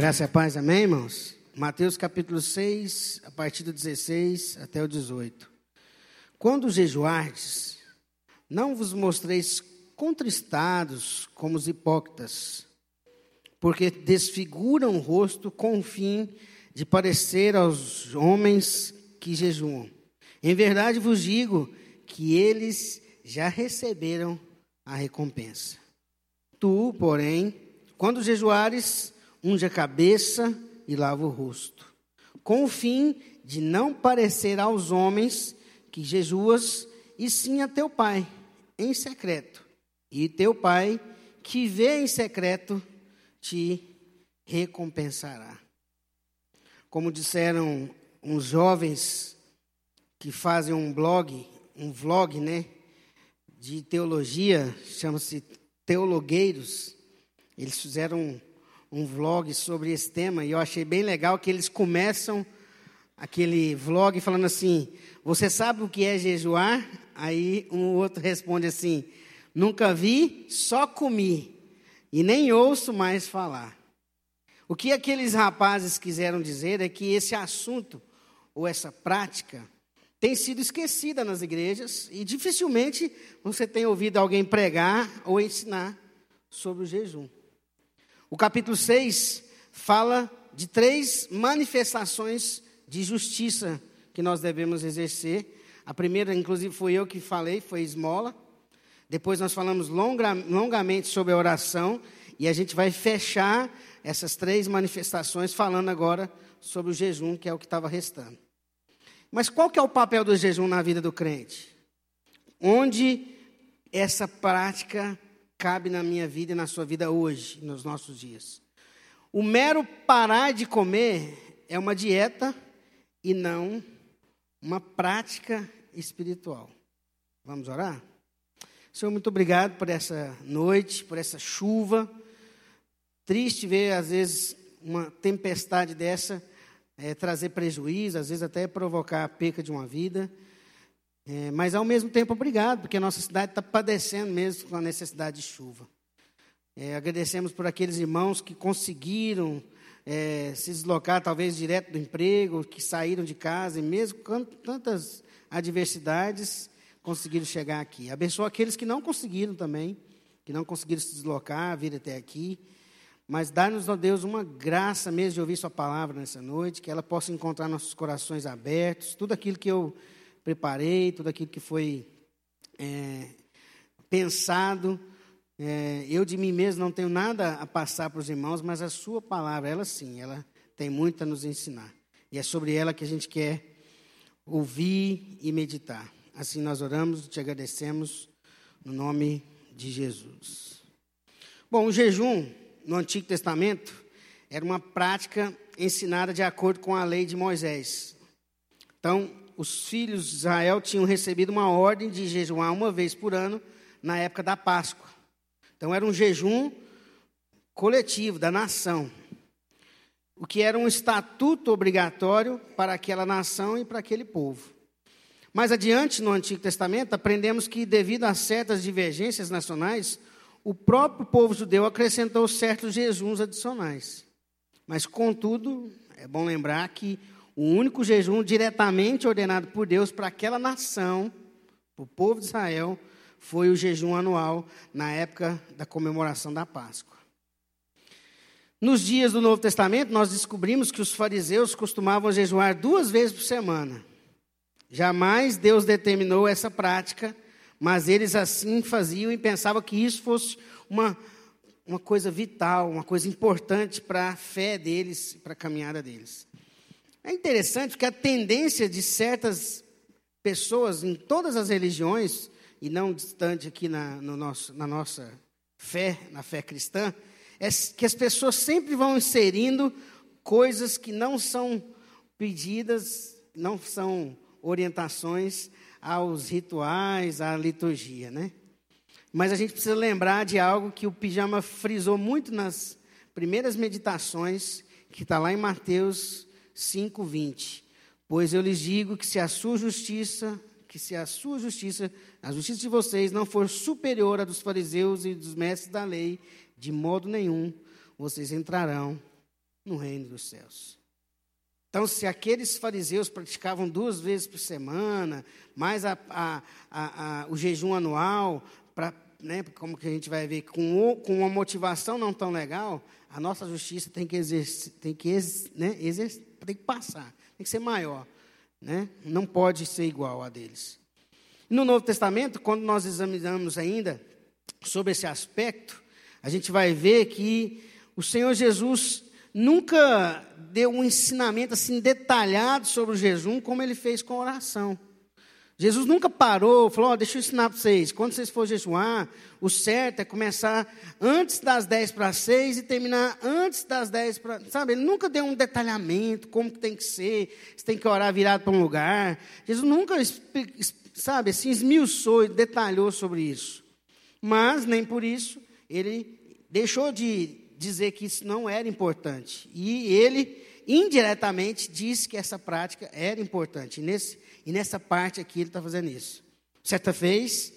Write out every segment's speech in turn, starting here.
Graça e paz, amém, irmãos? Mateus capítulo 6, a partir do 16 até o 18. Quando jejuardes, não vos mostreis contristados como os hipócritas, porque desfiguram o rosto com o fim de parecer aos homens que jejuam. Em verdade vos digo que eles já receberam a recompensa. Tu, porém, quando jejuares, unge a cabeça e lava o rosto, com o fim de não parecer aos homens que jejuas, e sim a teu pai, em secreto. E teu pai, que vê em secreto, te recompensará. Como disseram uns jovens que fazem um blog, um vlog, né, de teologia, chama-se Teologueiros. Eles fizeram um, vlog sobre esse tema e eu achei bem legal que eles começam aquele vlog falando assim: Você sabe o que é jejuar? Aí um outro responde assim: Nunca vi, só comi e nem ouço mais falar. O que aqueles rapazes quiseram dizer é que esse assunto ou essa prática tem sido esquecida nas igrejas e dificilmente você tem ouvido alguém pregar ou ensinar sobre o jejum. O capítulo 6 fala de três manifestações de justiça que nós devemos exercer. A primeira, inclusive, foi eu que falei, foi esmola. Depois nós falamos longa, longamente sobre a oração e a gente vai fechar essas três manifestações falando agora sobre o jejum, que é o que estava restando. Mas qual que é o papel do jejum na vida do crente? Onde essa prática cabe na minha vida e na sua vida hoje, nos nossos dias? O mero parar de comer é uma dieta e não uma prática espiritual. Vamos orar? Senhor, muito obrigado por essa noite, por essa chuva. Triste ver, às vezes, uma tempestade dessa é, trazer prejuízo, às vezes até provocar a perca de uma vida. É, mas, ao mesmo tempo, obrigado, porque a nossa cidade está padecendo mesmo com a necessidade de chuva. É, agradecemos por aqueles irmãos que conseguiram é, se deslocar, talvez direto do emprego, que saíram de casa, e mesmo com tantas adversidades, conseguiram chegar aqui. Abençoa aqueles que não conseguiram também, que não conseguiram se deslocar, vir até aqui. Mas dá-nos, ó Deus, uma graça mesmo de ouvir Sua palavra nessa noite, que ela possa encontrar nossos corações abertos, tudo aquilo que eu preparei, tudo aquilo que foi é, pensado. É, eu de mim mesmo não tenho nada a passar para os irmãos, mas a Sua palavra, ela sim, ela tem muito a nos ensinar. E é sobre ela que a gente quer ouvir e meditar. Assim nós oramos e te agradecemos no nome de Jesus. Bom, o jejum no Antigo Testamento era uma prática ensinada de acordo com a lei de Moisés. Então, os filhos de Israel tinham recebido uma ordem de jejuar uma vez por ano na época da Páscoa. Então, era um jejum coletivo da nação, o que era um estatuto obrigatório para aquela nação e para aquele povo. Mais adiante, no Antigo Testamento, aprendemos que, devido a certas divergências nacionais, o próprio povo judeu acrescentou certos jejuns adicionais. Mas, contudo, é bom lembrar que o único jejum diretamente ordenado por Deus para aquela nação, para o povo de Israel, foi o jejum anual na época da comemoração da Páscoa. Nos dias do Novo Testamento, nós descobrimos que os fariseus costumavam jejuar duas vezes por semana. Jamais Deus determinou essa prática mas eles assim faziam e pensavam que isso fosse uma, uma coisa vital, uma coisa importante para a fé deles, para a caminhada deles. É interessante porque a tendência de certas pessoas em todas as religiões, e não distante aqui na, no nosso, na nossa fé, na fé cristã, é que as pessoas sempre vão inserindo coisas que não são pedidas, não são orientações aos rituais, à liturgia, né? Mas a gente precisa lembrar de algo que o Pijama frisou muito nas primeiras meditações, que está lá em Mateus 5:20. Pois eu lhes digo que se a sua justiça, que se a sua justiça, a justiça de vocês não for superior à dos fariseus e dos mestres da lei, de modo nenhum vocês entrarão no reino dos céus. Então, se aqueles fariseus praticavam duas vezes por semana, mais a, a, a, o jejum anual, pra, né, como que a gente vai ver, com, com uma motivação não tão legal, a nossa justiça tem que, exercer, tem que, né, exercer, tem que passar, tem que ser maior. Né? Não pode ser igual a deles. No Novo Testamento, quando nós examinamos ainda sobre esse aspecto, a gente vai ver que o Senhor Jesus nunca deu um ensinamento assim detalhado sobre o jejum como ele fez com a oração. Jesus nunca parou, falou: oh, deixa eu ensinar para vocês. Quando vocês for jejuar, o certo é começar antes das 10 para 6 e terminar antes das 10 para. Sabe, ele nunca deu um detalhamento, como que tem que ser, você tem que orar virado para um lugar. Jesus nunca, sabe, assim, esmiuçou e detalhou sobre isso. Mas, nem por isso, ele deixou de dizer que isso não era importante. E ele, indiretamente, disse que essa prática era importante. Nesse, e nessa parte aqui ele está fazendo isso. Certa vez,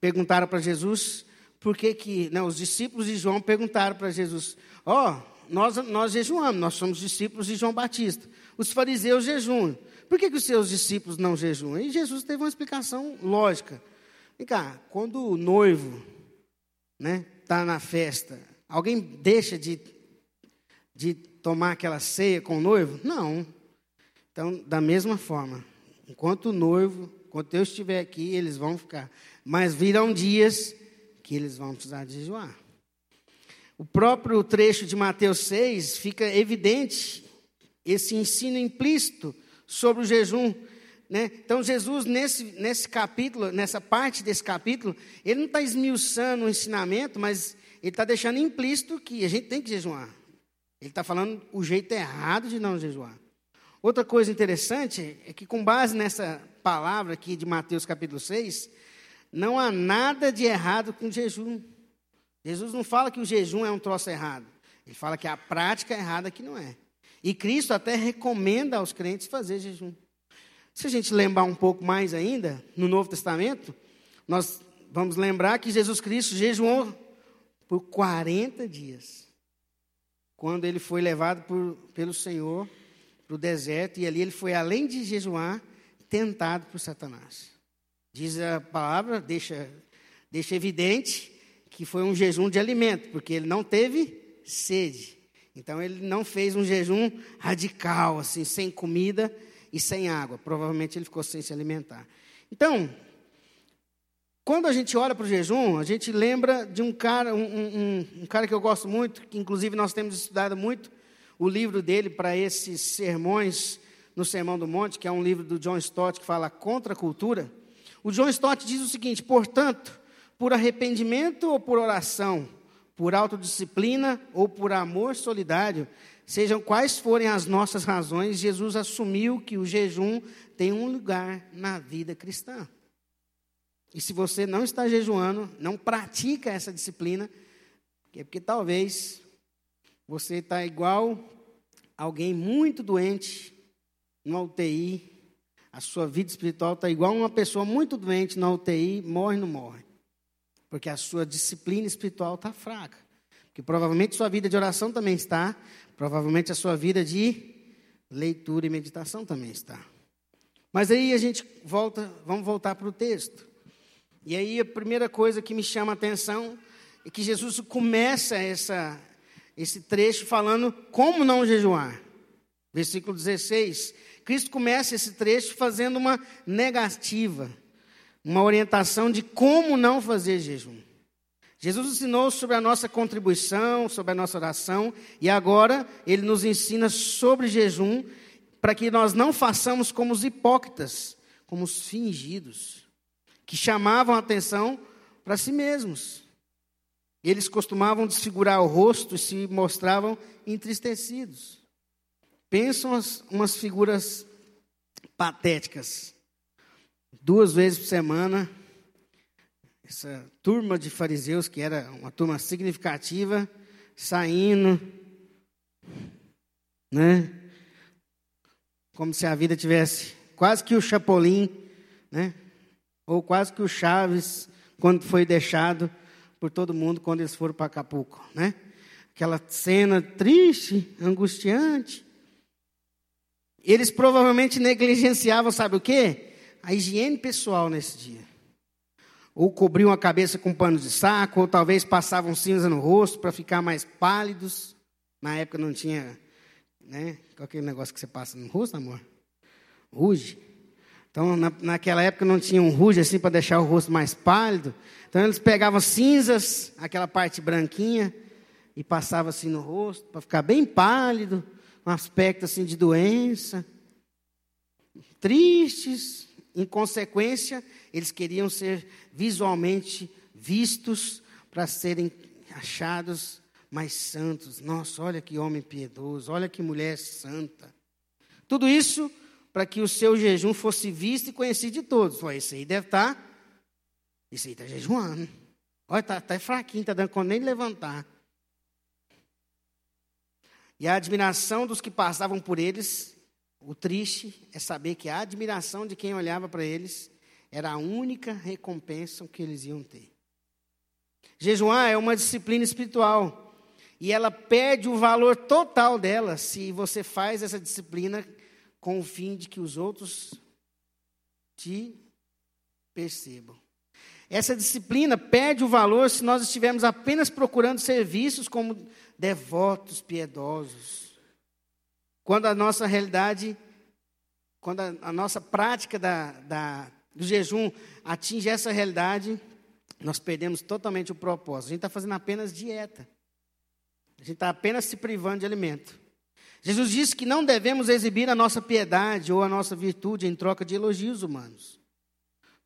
perguntaram para Jesus por que que... Não, os discípulos de João perguntaram para Jesus, ó, oh, nós, nós jejuamos, nós somos discípulos de João Batista. Os fariseus jejuam. Por que, que os seus discípulos não jejuam? E Jesus teve uma explicação lógica. Vem cá, quando o noivo está né, tá na festa, Alguém deixa de, de tomar aquela ceia com o noivo? Não. Então, da mesma forma, enquanto o noivo, enquanto eu estiver aqui, eles vão ficar. Mas virão dias que eles vão precisar de jejuar. O próprio trecho de Mateus 6 fica evidente esse ensino implícito sobre o jejum. Né? Então, Jesus, nesse, nesse capítulo, nessa parte desse capítulo, ele não está esmiuçando o ensinamento, mas ele está deixando implícito que a gente tem que jejuar. Ele está falando o jeito errado de não jejuar. Outra coisa interessante é que, com base nessa palavra aqui de Mateus capítulo 6, não há nada de errado com jejum. Jesus não fala que o jejum é um troço errado. Ele fala que a prática é errada que não é. E Cristo até recomenda aos crentes fazer jejum. Se a gente lembrar um pouco mais ainda, no Novo Testamento, nós vamos lembrar que Jesus Cristo jejuou por 40 dias. Quando ele foi levado por, pelo Senhor para o deserto, e ali ele foi, além de jejuar, tentado por Satanás. Diz a palavra, deixa, deixa evidente que foi um jejum de alimento, porque ele não teve sede. Então ele não fez um jejum radical, assim, sem comida e sem água. Provavelmente ele ficou sem se alimentar. Então, quando a gente olha para o jejum, a gente lembra de um cara, um, um, um, cara que eu gosto muito, que inclusive nós temos estudado muito o livro dele para esses sermões no Sermão do Monte, que é um livro do John Stott que fala contra a cultura. O John Stott diz o seguinte: portanto, por arrependimento ou por oração, por autodisciplina ou por amor solidário, sejam quais forem as nossas razões, Jesus assumiu que o jejum tem um lugar na vida cristã. E se você não está jejuando, não pratica essa disciplina, é porque talvez você está igual alguém muito doente no UTI, a sua vida espiritual está igual uma pessoa muito doente na UTI, morre não morre. Porque a sua disciplina espiritual está fraca. Porque provavelmente sua vida de oração também está, provavelmente a sua vida de leitura e meditação também está. Mas aí a gente volta, vamos voltar para o texto. E aí a primeira coisa que me chama a atenção é que Jesus começa essa, esse trecho falando como não jejuar. Versículo 16. Cristo começa esse trecho fazendo uma negativa, uma orientação de como não fazer jejum. Jesus ensinou sobre a nossa contribuição, sobre a nossa oração, e agora ele nos ensina sobre jejum, para que nós não façamos como os hipócritas, como os fingidos que chamavam a atenção para si mesmos. Eles costumavam desfigurar o rosto e se mostravam entristecidos. Pensam as, umas figuras patéticas. Duas vezes por semana, essa turma de fariseus, que era uma turma significativa, saindo, né? Como se a vida tivesse quase que o Chapolin, né? Ou quase que o Chaves, quando foi deixado por todo mundo quando eles foram para Acapulco, né? aquela cena triste, angustiante. Eles provavelmente negligenciavam, sabe o quê? A higiene pessoal nesse dia. Ou cobriam a cabeça com pano de saco, ou talvez passavam cinza no rosto para ficar mais pálidos. Na época não tinha, né? Qual aquele negócio que você passa no rosto, amor? Ruge. Então, na, naquela época não tinha um ruge assim para deixar o rosto mais pálido. Então, eles pegavam cinzas, aquela parte branquinha, e passavam assim no rosto, para ficar bem pálido, um aspecto assim de doença. Tristes, em consequência, eles queriam ser visualmente vistos para serem achados mais santos. Nossa, olha que homem piedoso, olha que mulher santa. Tudo isso para que o seu jejum fosse visto e conhecido de todos. Olha, esse aí deve estar. Tá, esse aí está jejuando. Olha, está tá fraquinho, está dando conta nem de levantar. E a admiração dos que passavam por eles, o triste é saber que a admiração de quem olhava para eles era a única recompensa que eles iam ter. Jejuar é uma disciplina espiritual e ela perde o valor total dela se você faz essa disciplina com o fim de que os outros te percebam. Essa disciplina perde o valor se nós estivermos apenas procurando serviços como devotos piedosos. Quando a nossa realidade, quando a, a nossa prática da, da, do jejum atinge essa realidade, nós perdemos totalmente o propósito. A gente está fazendo apenas dieta. A gente está apenas se privando de alimento. Jesus disse que não devemos exibir a nossa piedade ou a nossa virtude em troca de elogios humanos.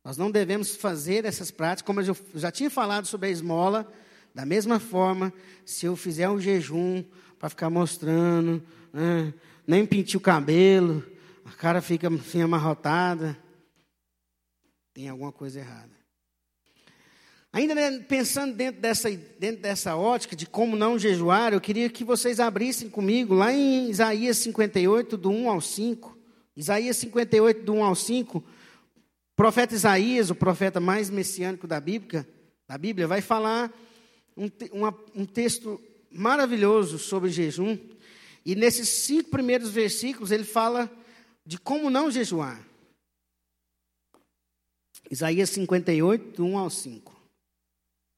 Nós não devemos fazer essas práticas, como eu já tinha falado sobre a esmola, da mesma forma, se eu fizer um jejum para ficar mostrando, né, nem pintir o cabelo, a cara fica assim amarrotada, tem alguma coisa errada. Ainda né, pensando dentro dessa, dentro dessa ótica de como não jejuar, eu queria que vocês abrissem comigo lá em Isaías 58, do 1 ao 5. Isaías 58, do 1 ao 5. O profeta Isaías, o profeta mais messiânico da Bíblia, da Bíblia vai falar um, uma, um texto maravilhoso sobre jejum. E nesses cinco primeiros versículos ele fala de como não jejuar. Isaías 58, do 1 ao 5.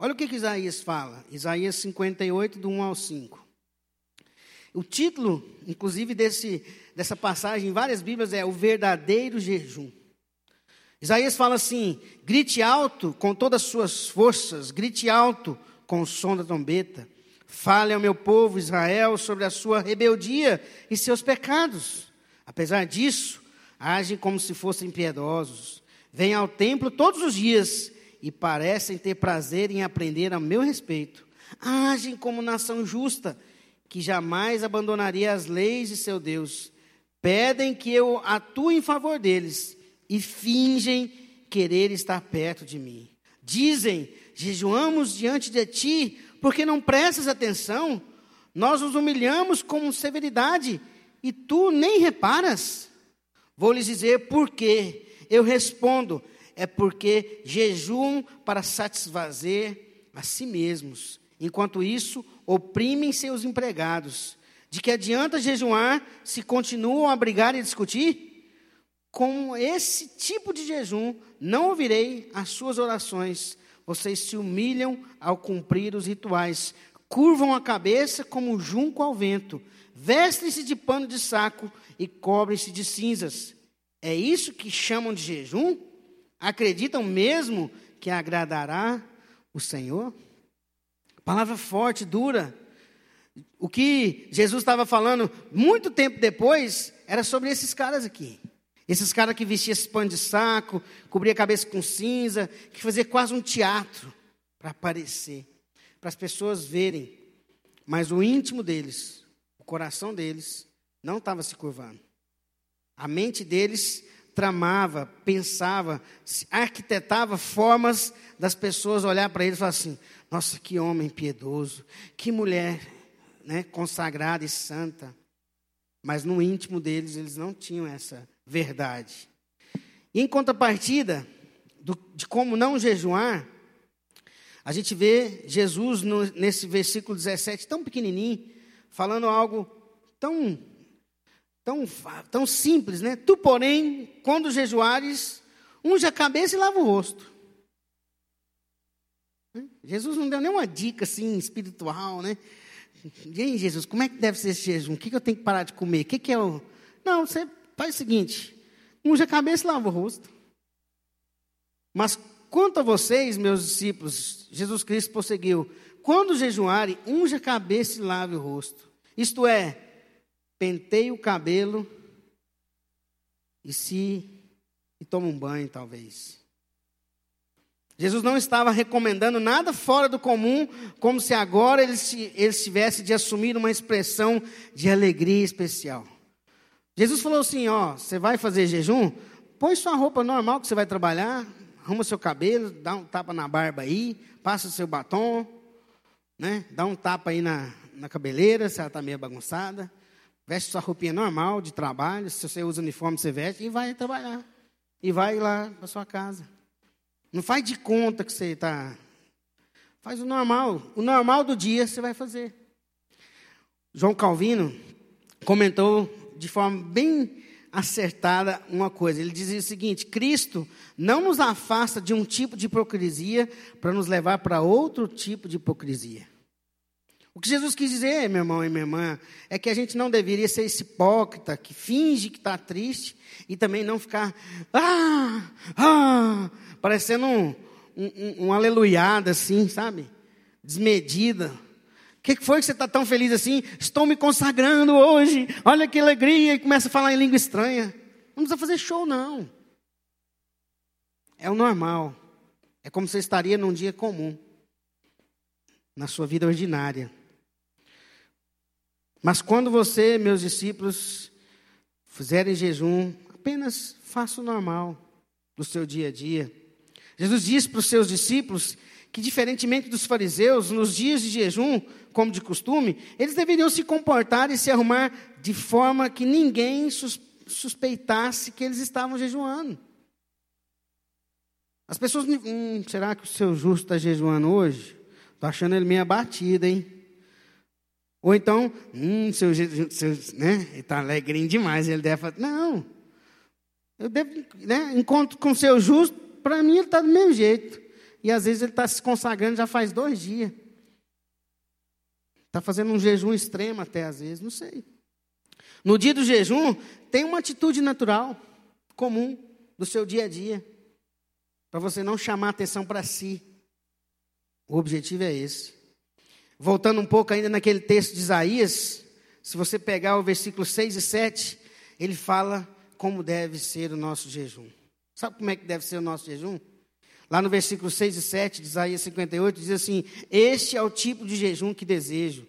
Olha o que, que Isaías fala, Isaías 58, do 1 ao 5. O título, inclusive, desse, dessa passagem em várias Bíblias é O Verdadeiro Jejum. Isaías fala assim: grite alto com todas as suas forças, grite alto com o som da trombeta. Fale ao meu povo Israel sobre a sua rebeldia e seus pecados. Apesar disso, agem como se fossem piedosos. Venham ao templo todos os dias e parecem ter prazer em aprender a meu respeito. Agem como nação justa, que jamais abandonaria as leis de seu Deus. Pedem que eu atue em favor deles e fingem querer estar perto de mim. Dizem: jejuamos diante de ti, porque não prestas atenção. Nós nos humilhamos com severidade e tu nem reparas. Vou lhes dizer por quê. Eu respondo: é porque jejuam para satisfazer a si mesmos. Enquanto isso, oprimem seus empregados. De que adianta jejuar se continuam a brigar e discutir? Com esse tipo de jejum, não ouvirei as suas orações. Vocês se humilham ao cumprir os rituais, curvam a cabeça como junco ao vento, vestem-se de pano de saco e cobrem-se de cinzas. É isso que chamam de jejum? Acreditam mesmo que agradará o Senhor? Palavra forte, dura. O que Jesus estava falando muito tempo depois era sobre esses caras aqui. Esses caras que vestiam esse pano de saco, cobria a cabeça com cinza, que fazia quase um teatro para aparecer, para as pessoas verem. Mas o íntimo deles, o coração deles, não estava se curvando. A mente deles tramava, pensava, arquitetava formas das pessoas olhar para ele e falar assim: nossa, que homem piedoso, que mulher né, consagrada e santa. Mas no íntimo deles, eles não tinham essa verdade. E em contrapartida do, de como não jejuar, A gente vê Jesus no, nesse versículo 17, tão pequenininho, falando algo tão, tão, tão simples, né? Tu, porém, quando jejuares, unge a cabeça e lava o rosto. Jesus não deu nenhuma dica assim espiritual, né? E aí, Jesus, como é que deve ser esse jejum? O que, que eu tenho que parar de comer? O que, que é o. Não, você faz o seguinte: unge a cabeça e lava o rosto. Mas quanto a vocês, meus discípulos, Jesus Cristo prosseguiu: quando jejuarem, unge a cabeça e lave o rosto. Isto é, penteie o cabelo e se e toma um banho, talvez. Jesus não estava recomendando nada fora do comum, como se agora ele, se, ele tivesse de assumir uma expressão de alegria especial. Jesus falou assim: Ó, você vai fazer jejum? Põe sua roupa normal que você vai trabalhar, arruma seu cabelo, dá um tapa na barba aí, passa o seu batom, né? dá um tapa aí na, na cabeleira, se ela está meio bagunçada, veste sua roupinha normal de trabalho, se você usa uniforme, você veste e vai trabalhar. E vai lá para sua casa. Não faz de conta que você está. Faz o normal. O normal do dia você vai fazer. João Calvino comentou de forma bem acertada uma coisa. Ele dizia o seguinte: Cristo não nos afasta de um tipo de hipocrisia para nos levar para outro tipo de hipocrisia. O que Jesus quis dizer, meu irmão e minha irmã, é que a gente não deveria ser esse hipócrita que finge que está triste e também não ficar, ah, ah, parecendo um, um, um aleluiada assim, sabe? Desmedida. O que foi que você está tão feliz assim? Estou me consagrando hoje, olha que alegria, e começa a falar em língua estranha. Não precisa fazer show, não. É o normal. É como você estaria num dia comum, na sua vida ordinária. Mas quando você, meus discípulos, fizerem jejum, apenas faça o normal do seu dia a dia. Jesus disse para os seus discípulos que, diferentemente dos fariseus, nos dias de jejum, como de costume, eles deveriam se comportar e se arrumar de forma que ninguém suspeitasse que eles estavam jejuando. As pessoas, hum, será que o seu justo está jejuando hoje? Estou achando ele meio abatido, hein? Ou então, hum, seu, seu né? Ele está alegrinho demais, ele deve falar, não. Eu devo, né? Encontro com o seu justo, para mim ele está do mesmo jeito. E às vezes ele está se consagrando já faz dois dias. Está fazendo um jejum extremo até às vezes, não sei. No dia do jejum, tem uma atitude natural, comum, do seu dia a dia. Para você não chamar atenção para si. O objetivo é esse. Voltando um pouco ainda naquele texto de Isaías, se você pegar o versículo 6 e 7, ele fala como deve ser o nosso jejum. Sabe como é que deve ser o nosso jejum? Lá no versículo 6 e 7 de Isaías 58, diz assim: Este é o tipo de jejum que desejo.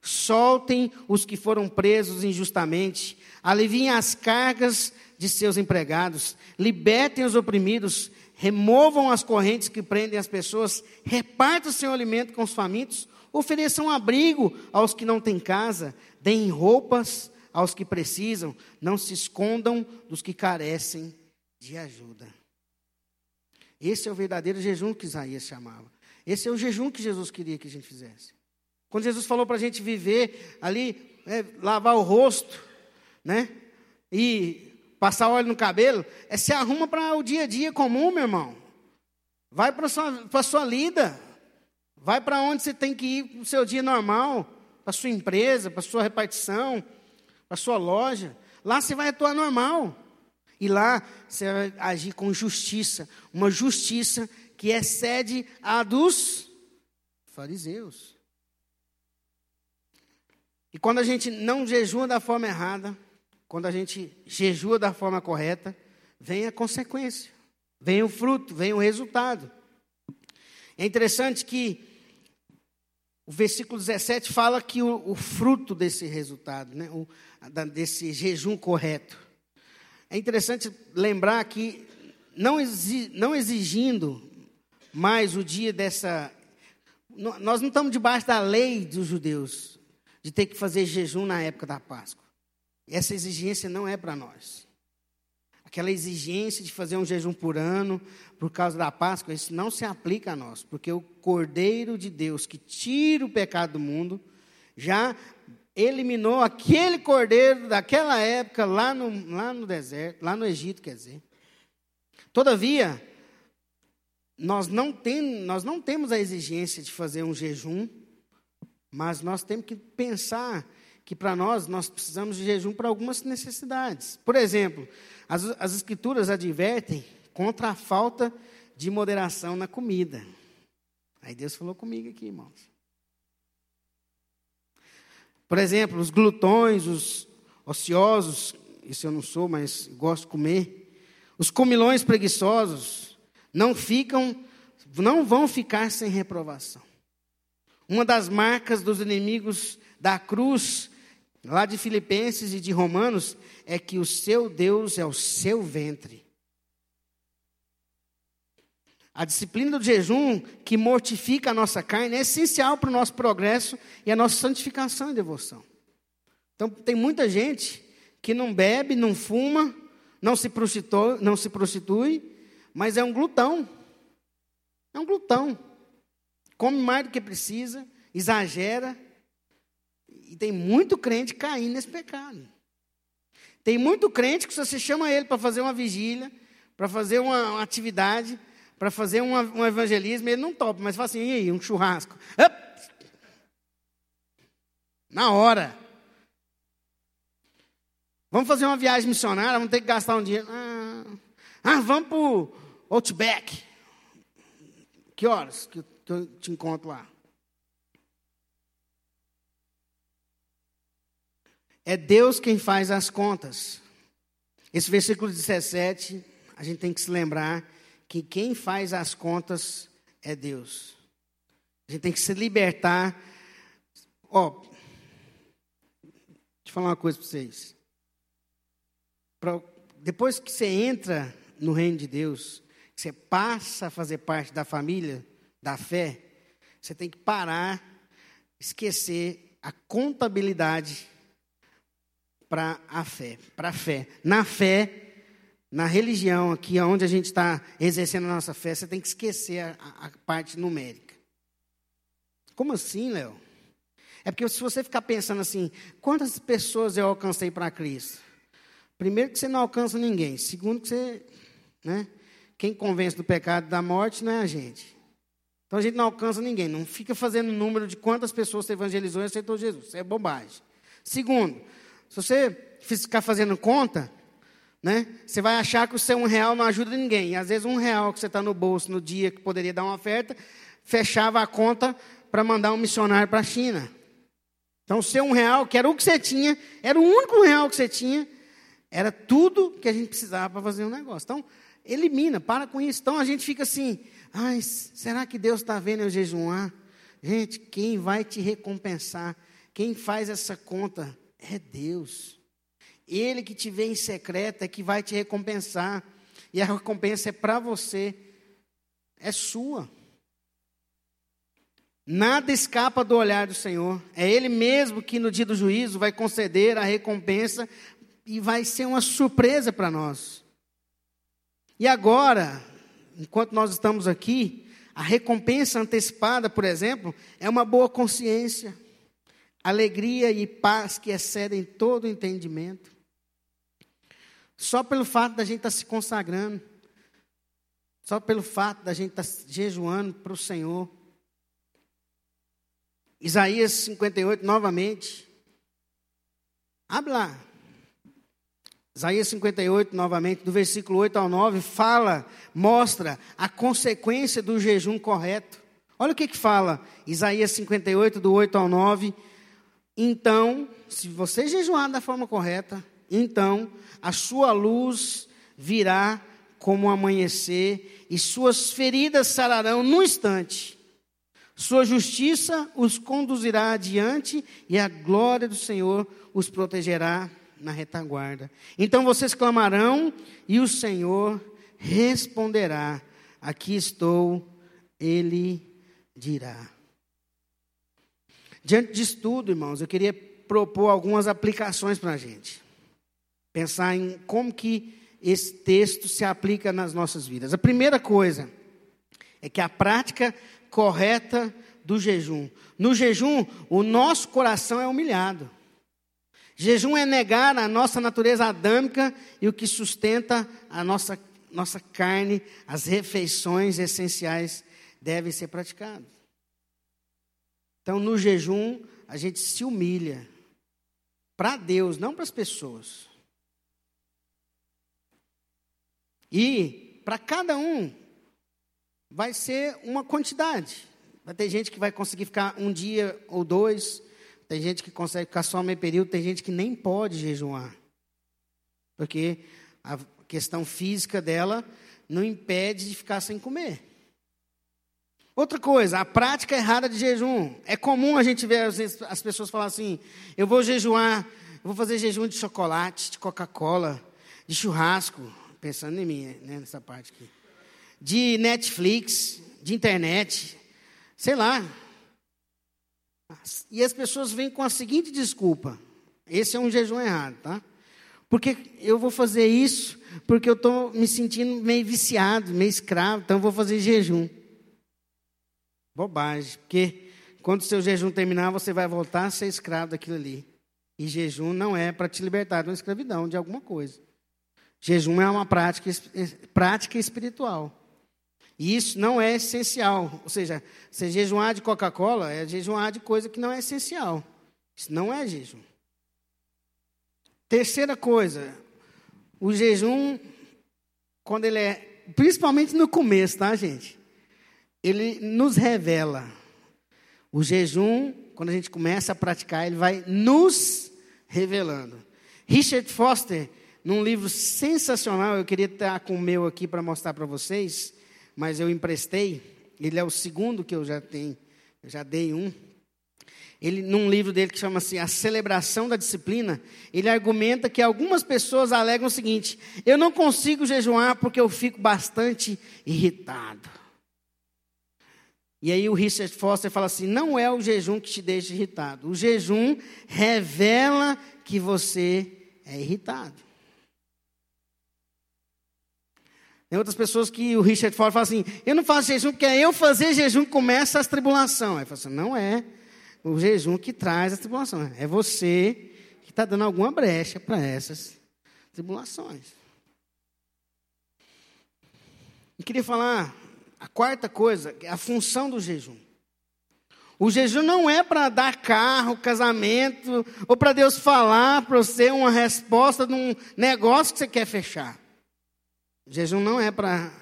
Soltem os que foram presos injustamente, aliviem as cargas de seus empregados, libertem os oprimidos, removam as correntes que prendem as pessoas, repartam seu alimento com os famintos, Ofereçam abrigo aos que não têm casa, deem roupas aos que precisam, não se escondam dos que carecem de ajuda. Esse é o verdadeiro jejum que Isaías chamava. Esse é o jejum que Jesus queria que a gente fizesse. Quando Jesus falou para a gente viver ali, é, lavar o rosto, né? E passar óleo no cabelo, é se arruma para o dia a dia comum, meu irmão. Vai para a sua, sua lida. Vai para onde você tem que ir no seu dia normal, para sua empresa, para sua repartição, para sua loja. Lá você vai atuar normal. E lá você vai agir com justiça, uma justiça que excede a dos fariseus. E quando a gente não jejua da forma errada, quando a gente jejua da forma correta, vem a consequência, vem o fruto, vem o resultado. É interessante que o versículo 17 fala que o, o fruto desse resultado, né, o, desse jejum correto. É interessante lembrar que, não, exi, não exigindo mais o dia dessa. Nós não estamos debaixo da lei dos judeus, de ter que fazer jejum na época da Páscoa. Essa exigência não é para nós. Aquela exigência de fazer um jejum por ano por causa da Páscoa, isso não se aplica a nós, porque o Cordeiro de Deus que tira o pecado do mundo já eliminou aquele cordeiro daquela época lá no, lá no deserto, lá no Egito, quer dizer. Todavia, nós não, tem, nós não temos a exigência de fazer um jejum, mas nós temos que pensar que para nós, nós precisamos de jejum para algumas necessidades. Por exemplo, as, as escrituras advertem contra a falta de moderação na comida. Aí Deus falou comigo aqui, irmãos. Por exemplo, os glutões, os ociosos, isso eu não sou, mas gosto de comer. Os comilões preguiçosos não ficam, não vão ficar sem reprovação. Uma das marcas dos inimigos da cruz, lá de Filipenses e de Romanos, é que o seu Deus é o seu ventre. A disciplina do jejum, que mortifica a nossa carne, é essencial para o nosso progresso e a nossa santificação e devoção. Então, tem muita gente que não bebe, não fuma, não se prostitui, não se prostitui mas é um glutão. É um glutão. Come mais do que precisa, exagera. E tem muito crente caindo nesse pecado. Tem muito crente que se você chama ele para fazer uma vigília, para fazer uma, uma atividade, para fazer uma, um evangelismo, ele não topa, mas fala assim, e aí, um churrasco. Na hora. Vamos fazer uma viagem missionária, vamos ter que gastar um dinheiro. Ah, ah vamos para o Outback. Que horas que eu te encontro lá? É Deus quem faz as contas. Esse versículo 17, a gente tem que se lembrar que quem faz as contas é Deus. A gente tem que se libertar. Ó, oh, deixa eu falar uma coisa para vocês. Pra, depois que você entra no reino de Deus, que você passa a fazer parte da família da fé, você tem que parar, esquecer a contabilidade para a fé, para a fé. Na fé, na religião, aqui onde a gente está exercendo a nossa fé, você tem que esquecer a, a parte numérica. Como assim, Léo? É porque se você ficar pensando assim, quantas pessoas eu alcancei para Cristo? Primeiro que você não alcança ninguém. Segundo que você, né? Quem convence do pecado da morte não é a gente. Então a gente não alcança ninguém. Não fica fazendo número de quantas pessoas você evangelizou e aceitou Jesus. Isso é bobagem. Segundo, se você ficar fazendo conta, né? Você vai achar que o seu um real não ajuda ninguém. E às vezes um real que você está no bolso no dia que poderia dar uma oferta, fechava a conta para mandar um missionário para a China. Então o seu um real, que era o que você tinha, era o único real que você tinha, era tudo que a gente precisava para fazer um negócio. Então, elimina, para com isso. Então a gente fica assim, ai, será que Deus está vendo eu jejuar? Gente, quem vai te recompensar, quem faz essa conta é Deus. Ele que te vê em secreto é que vai te recompensar. E a recompensa é para você, é sua. Nada escapa do olhar do Senhor. É Ele mesmo que no dia do juízo vai conceder a recompensa e vai ser uma surpresa para nós. E agora, enquanto nós estamos aqui, a recompensa antecipada, por exemplo, é uma boa consciência, alegria e paz que excedem todo entendimento. Só pelo fato da gente estar tá se consagrando, só pelo fato da gente estar tá jejuando para o Senhor. Isaías 58, novamente. Abre lá. Isaías 58, novamente, do versículo 8 ao 9, fala, mostra a consequência do jejum correto. Olha o que, que fala, Isaías 58, do 8 ao 9. Então, se você jejuar da forma correta, então a sua luz virá como o amanhecer, e suas feridas sararão no instante. Sua justiça os conduzirá adiante, e a glória do Senhor os protegerá na retaguarda. Então vocês clamarão, e o Senhor responderá: Aqui estou, ele dirá. Diante disso tudo, irmãos, eu queria propor algumas aplicações para a gente pensar em como que esse texto se aplica nas nossas vidas? A primeira coisa é que a prática correta do jejum. No jejum, o nosso coração é humilhado. Jejum é negar a nossa natureza adâmica e o que sustenta a nossa, nossa carne, as refeições essenciais devem ser praticadas. Então, no jejum, a gente se humilha para Deus, não para as pessoas. E para cada um vai ser uma quantidade. Vai ter gente que vai conseguir ficar um dia ou dois, tem gente que consegue ficar só meio período, tem gente que nem pode jejuar. Porque a questão física dela não impede de ficar sem comer. Outra coisa, a prática errada de jejum. É comum a gente ver as pessoas falar assim: eu vou jejuar, eu vou fazer jejum de chocolate, de Coca-Cola, de churrasco, pensando em mim, né, nessa parte aqui. De Netflix, de internet, sei lá. E as pessoas vêm com a seguinte desculpa: esse é um jejum errado, tá? Porque eu vou fazer isso porque eu estou me sentindo meio viciado, meio escravo, então eu vou fazer jejum. Bobagem, porque quando o seu jejum terminar, você vai voltar a ser escravo daquilo ali. E jejum não é para te libertar de uma escravidão, de alguma coisa. Jejum é uma prática, prática espiritual. E isso não é essencial. Ou seja, se jejuar de Coca-Cola é jejuar de coisa que não é essencial. Isso não é jejum. Terceira coisa, o jejum, quando ele é, principalmente no começo, tá, gente? Ele nos revela. O jejum, quando a gente começa a praticar, ele vai nos revelando. Richard Foster, num livro sensacional, eu queria estar com o meu aqui para mostrar para vocês, mas eu emprestei. Ele é o segundo que eu já tenho, eu já dei um. Ele, num livro dele que chama-se A Celebração da Disciplina, ele argumenta que algumas pessoas alegam o seguinte: eu não consigo jejuar porque eu fico bastante irritado. E aí o Richard Foster fala assim: não é o jejum que te deixa irritado. O jejum revela que você é irritado. Tem outras pessoas que o Richard Foster fala assim: eu não faço jejum porque é eu fazer jejum começa as tribulações. Aí fala assim: não é o jejum que traz as tribulações. É você que está dando alguma brecha para essas tribulações. Eu queria falar a quarta coisa é a função do jejum. O jejum não é para dar carro, casamento, ou para Deus falar para você uma resposta de um negócio que você quer fechar. O jejum não é para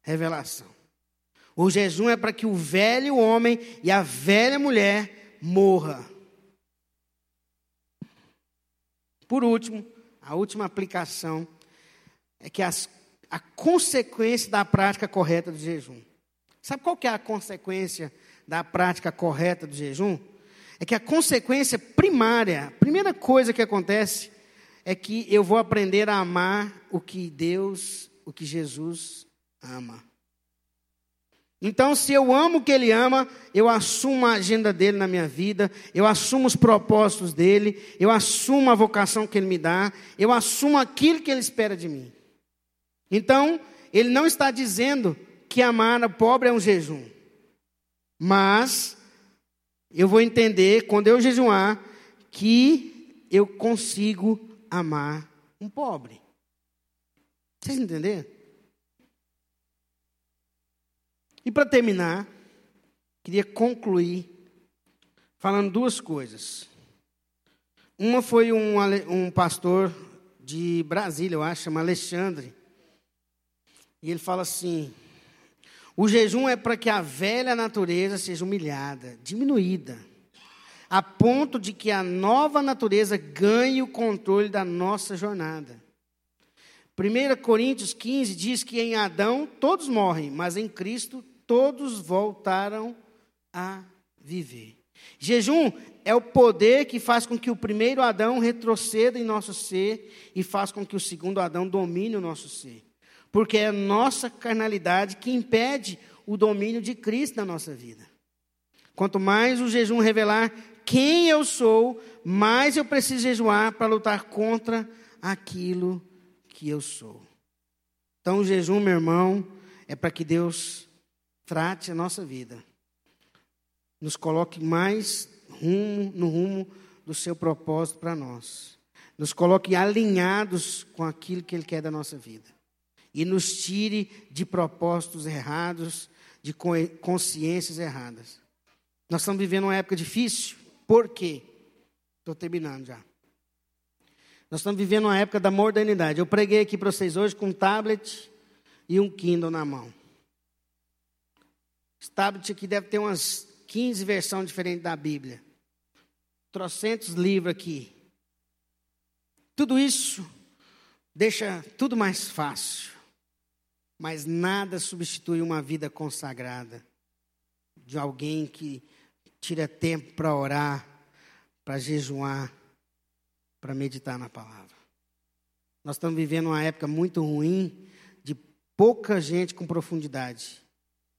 revelação. O jejum é para que o velho homem e a velha mulher morra. Por último, a última aplicação é que as a consequência da prática correta do jejum. Sabe qual que é a consequência da prática correta do jejum? É que a consequência primária, a primeira coisa que acontece é que eu vou aprender a amar o que Deus, o que Jesus ama. Então, se eu amo o que Ele ama, eu assumo a agenda dele na minha vida, eu assumo os propósitos dele, eu assumo a vocação que Ele me dá, eu assumo aquilo que Ele espera de mim. Então, ele não está dizendo que amar o pobre é um jejum. Mas eu vou entender quando eu jejuar que eu consigo amar um pobre. Vocês entenderam? E para terminar, queria concluir falando duas coisas. Uma foi um, um pastor de Brasília, eu acho, chama Alexandre. E ele fala assim: o jejum é para que a velha natureza seja humilhada, diminuída, a ponto de que a nova natureza ganhe o controle da nossa jornada. 1 Coríntios 15 diz que em Adão todos morrem, mas em Cristo todos voltaram a viver. Jejum é o poder que faz com que o primeiro Adão retroceda em nosso ser e faz com que o segundo Adão domine o nosso ser porque é a nossa carnalidade que impede o domínio de Cristo na nossa vida. Quanto mais o jejum revelar quem eu sou, mais eu preciso jejuar para lutar contra aquilo que eu sou. Então, o jejum, meu irmão, é para que Deus trate a nossa vida, nos coloque mais rumo, no rumo do seu propósito para nós, nos coloque alinhados com aquilo que Ele quer da nossa vida e nos tire de propósitos errados, de consciências erradas. Nós estamos vivendo uma época difícil, por quê? Estou terminando já. Nós estamos vivendo uma época da modernidade. Eu preguei aqui para vocês hoje com um tablet e um Kindle na mão. Esse tablet aqui deve ter umas 15 versões diferentes da Bíblia. Trocentos livros aqui. Tudo isso deixa tudo mais fácil. Mas nada substitui uma vida consagrada de alguém que tira tempo para orar, para jejuar, para meditar na palavra. Nós estamos vivendo uma época muito ruim de pouca gente com profundidade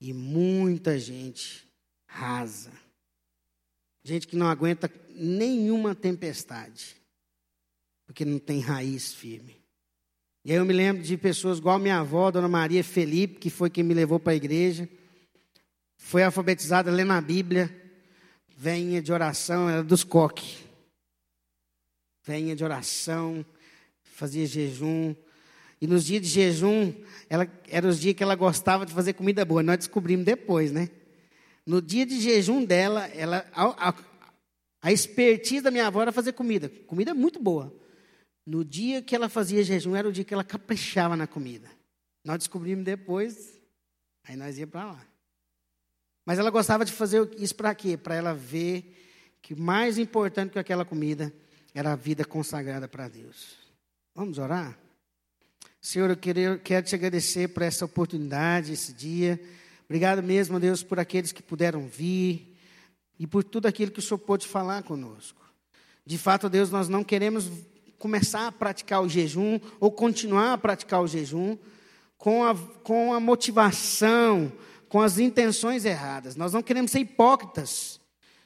e muita gente rasa. Gente que não aguenta nenhuma tempestade, porque não tem raiz firme. E aí eu me lembro de pessoas igual minha avó, Dona Maria Felipe, que foi quem me levou para a igreja. Foi alfabetizada lendo a Bíblia. Venha de oração, era dos coques. Venha de oração, fazia jejum. E nos dias de jejum, ela, eram os dias que ela gostava de fazer comida boa. Nós descobrimos depois, né? No dia de jejum dela, ela, a, a, a expertise da minha avó era fazer comida. Comida muito boa. No dia que ela fazia jejum, era o dia que ela caprichava na comida. Nós descobrimos depois, aí nós ia para lá. Mas ela gostava de fazer isso para quê? Para ela ver que mais importante que aquela comida era a vida consagrada para Deus. Vamos orar? Senhor, eu quero, quero te agradecer por essa oportunidade, esse dia. Obrigado mesmo, Deus, por aqueles que puderam vir e por tudo aquilo que o Senhor pôde falar conosco. De fato, Deus, nós não queremos começar a praticar o jejum ou continuar a praticar o jejum com a, com a motivação, com as intenções erradas. Nós não queremos ser hipócritas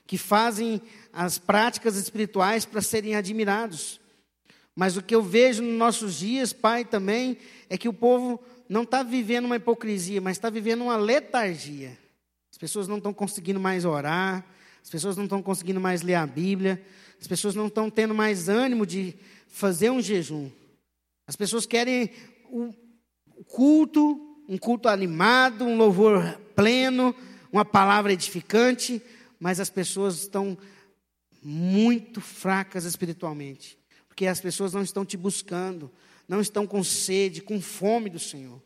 que fazem as práticas espirituais para serem admirados. Mas o que eu vejo nos nossos dias, Pai, também, é que o povo não está vivendo uma hipocrisia, mas está vivendo uma letargia. As pessoas não estão conseguindo mais orar, as pessoas não estão conseguindo mais ler a Bíblia, as pessoas não estão tendo mais ânimo de fazer um jejum. As pessoas querem um culto, um culto animado, um louvor pleno, uma palavra edificante, mas as pessoas estão muito fracas espiritualmente, porque as pessoas não estão te buscando, não estão com sede, com fome do Senhor.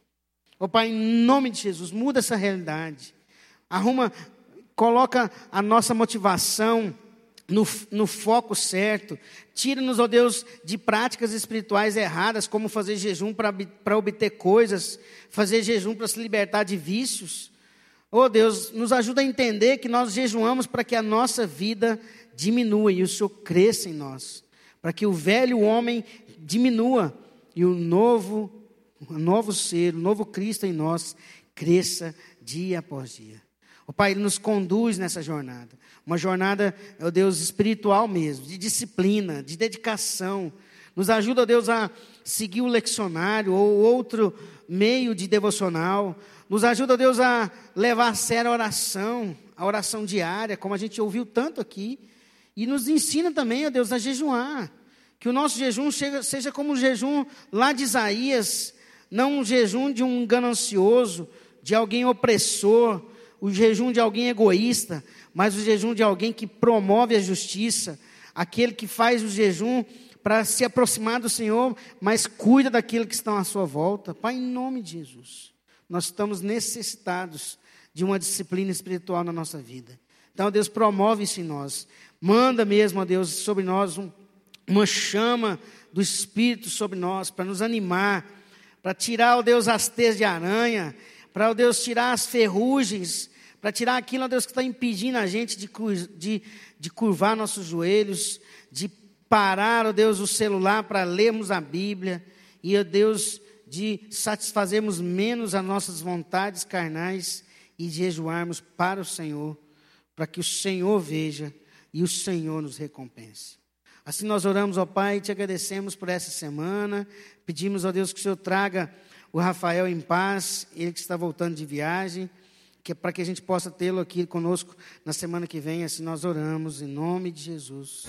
Oh, Pai, em nome de Jesus, muda essa realidade. Arruma, coloca a nossa motivação no, no foco certo. Tira-nos, ó Deus, de práticas espirituais erradas, como fazer jejum para obter coisas, fazer jejum para se libertar de vícios. Ó Deus, nos ajuda a entender que nós jejuamos para que a nossa vida diminua e o Senhor cresça em nós. Para que o velho homem diminua e o novo, o novo ser, o novo Cristo em nós cresça dia após dia. O Pai, nos conduz nessa jornada. Uma jornada, ó Deus, espiritual mesmo, de disciplina, de dedicação. Nos ajuda, Deus, a seguir o leccionário ou outro meio de devocional. Nos ajuda, Deus, a levar a sério a oração, a oração diária, como a gente ouviu tanto aqui. E nos ensina também, ó Deus, a jejuar. Que o nosso jejum seja como o jejum lá de Isaías, não um jejum de um ganancioso, de alguém opressor, o jejum de alguém egoísta, mas o jejum de alguém que promove a justiça, aquele que faz o jejum para se aproximar do Senhor, mas cuida daquilo que estão à sua volta. Pai, em nome de Jesus, nós estamos necessitados de uma disciplina espiritual na nossa vida. Então, Deus promove isso em nós. Manda mesmo, ó Deus, sobre nós um, uma chama do Espírito sobre nós, para nos animar, para tirar, ó Deus, as teias de aranha, para, ó Deus, tirar as ferrugens para tirar aquilo, ó Deus, que está impedindo a gente de, de, de curvar nossos joelhos, de parar, ó Deus, o celular para lermos a Bíblia, e, ó Deus, de satisfazermos menos as nossas vontades carnais e jejuarmos para o Senhor, para que o Senhor veja e o Senhor nos recompense. Assim nós oramos, ó Pai, e te agradecemos por essa semana, pedimos, ó Deus, que o Senhor traga o Rafael em paz, ele que está voltando de viagem, que é para que a gente possa tê-lo aqui conosco na semana que vem, assim nós oramos em nome de Jesus.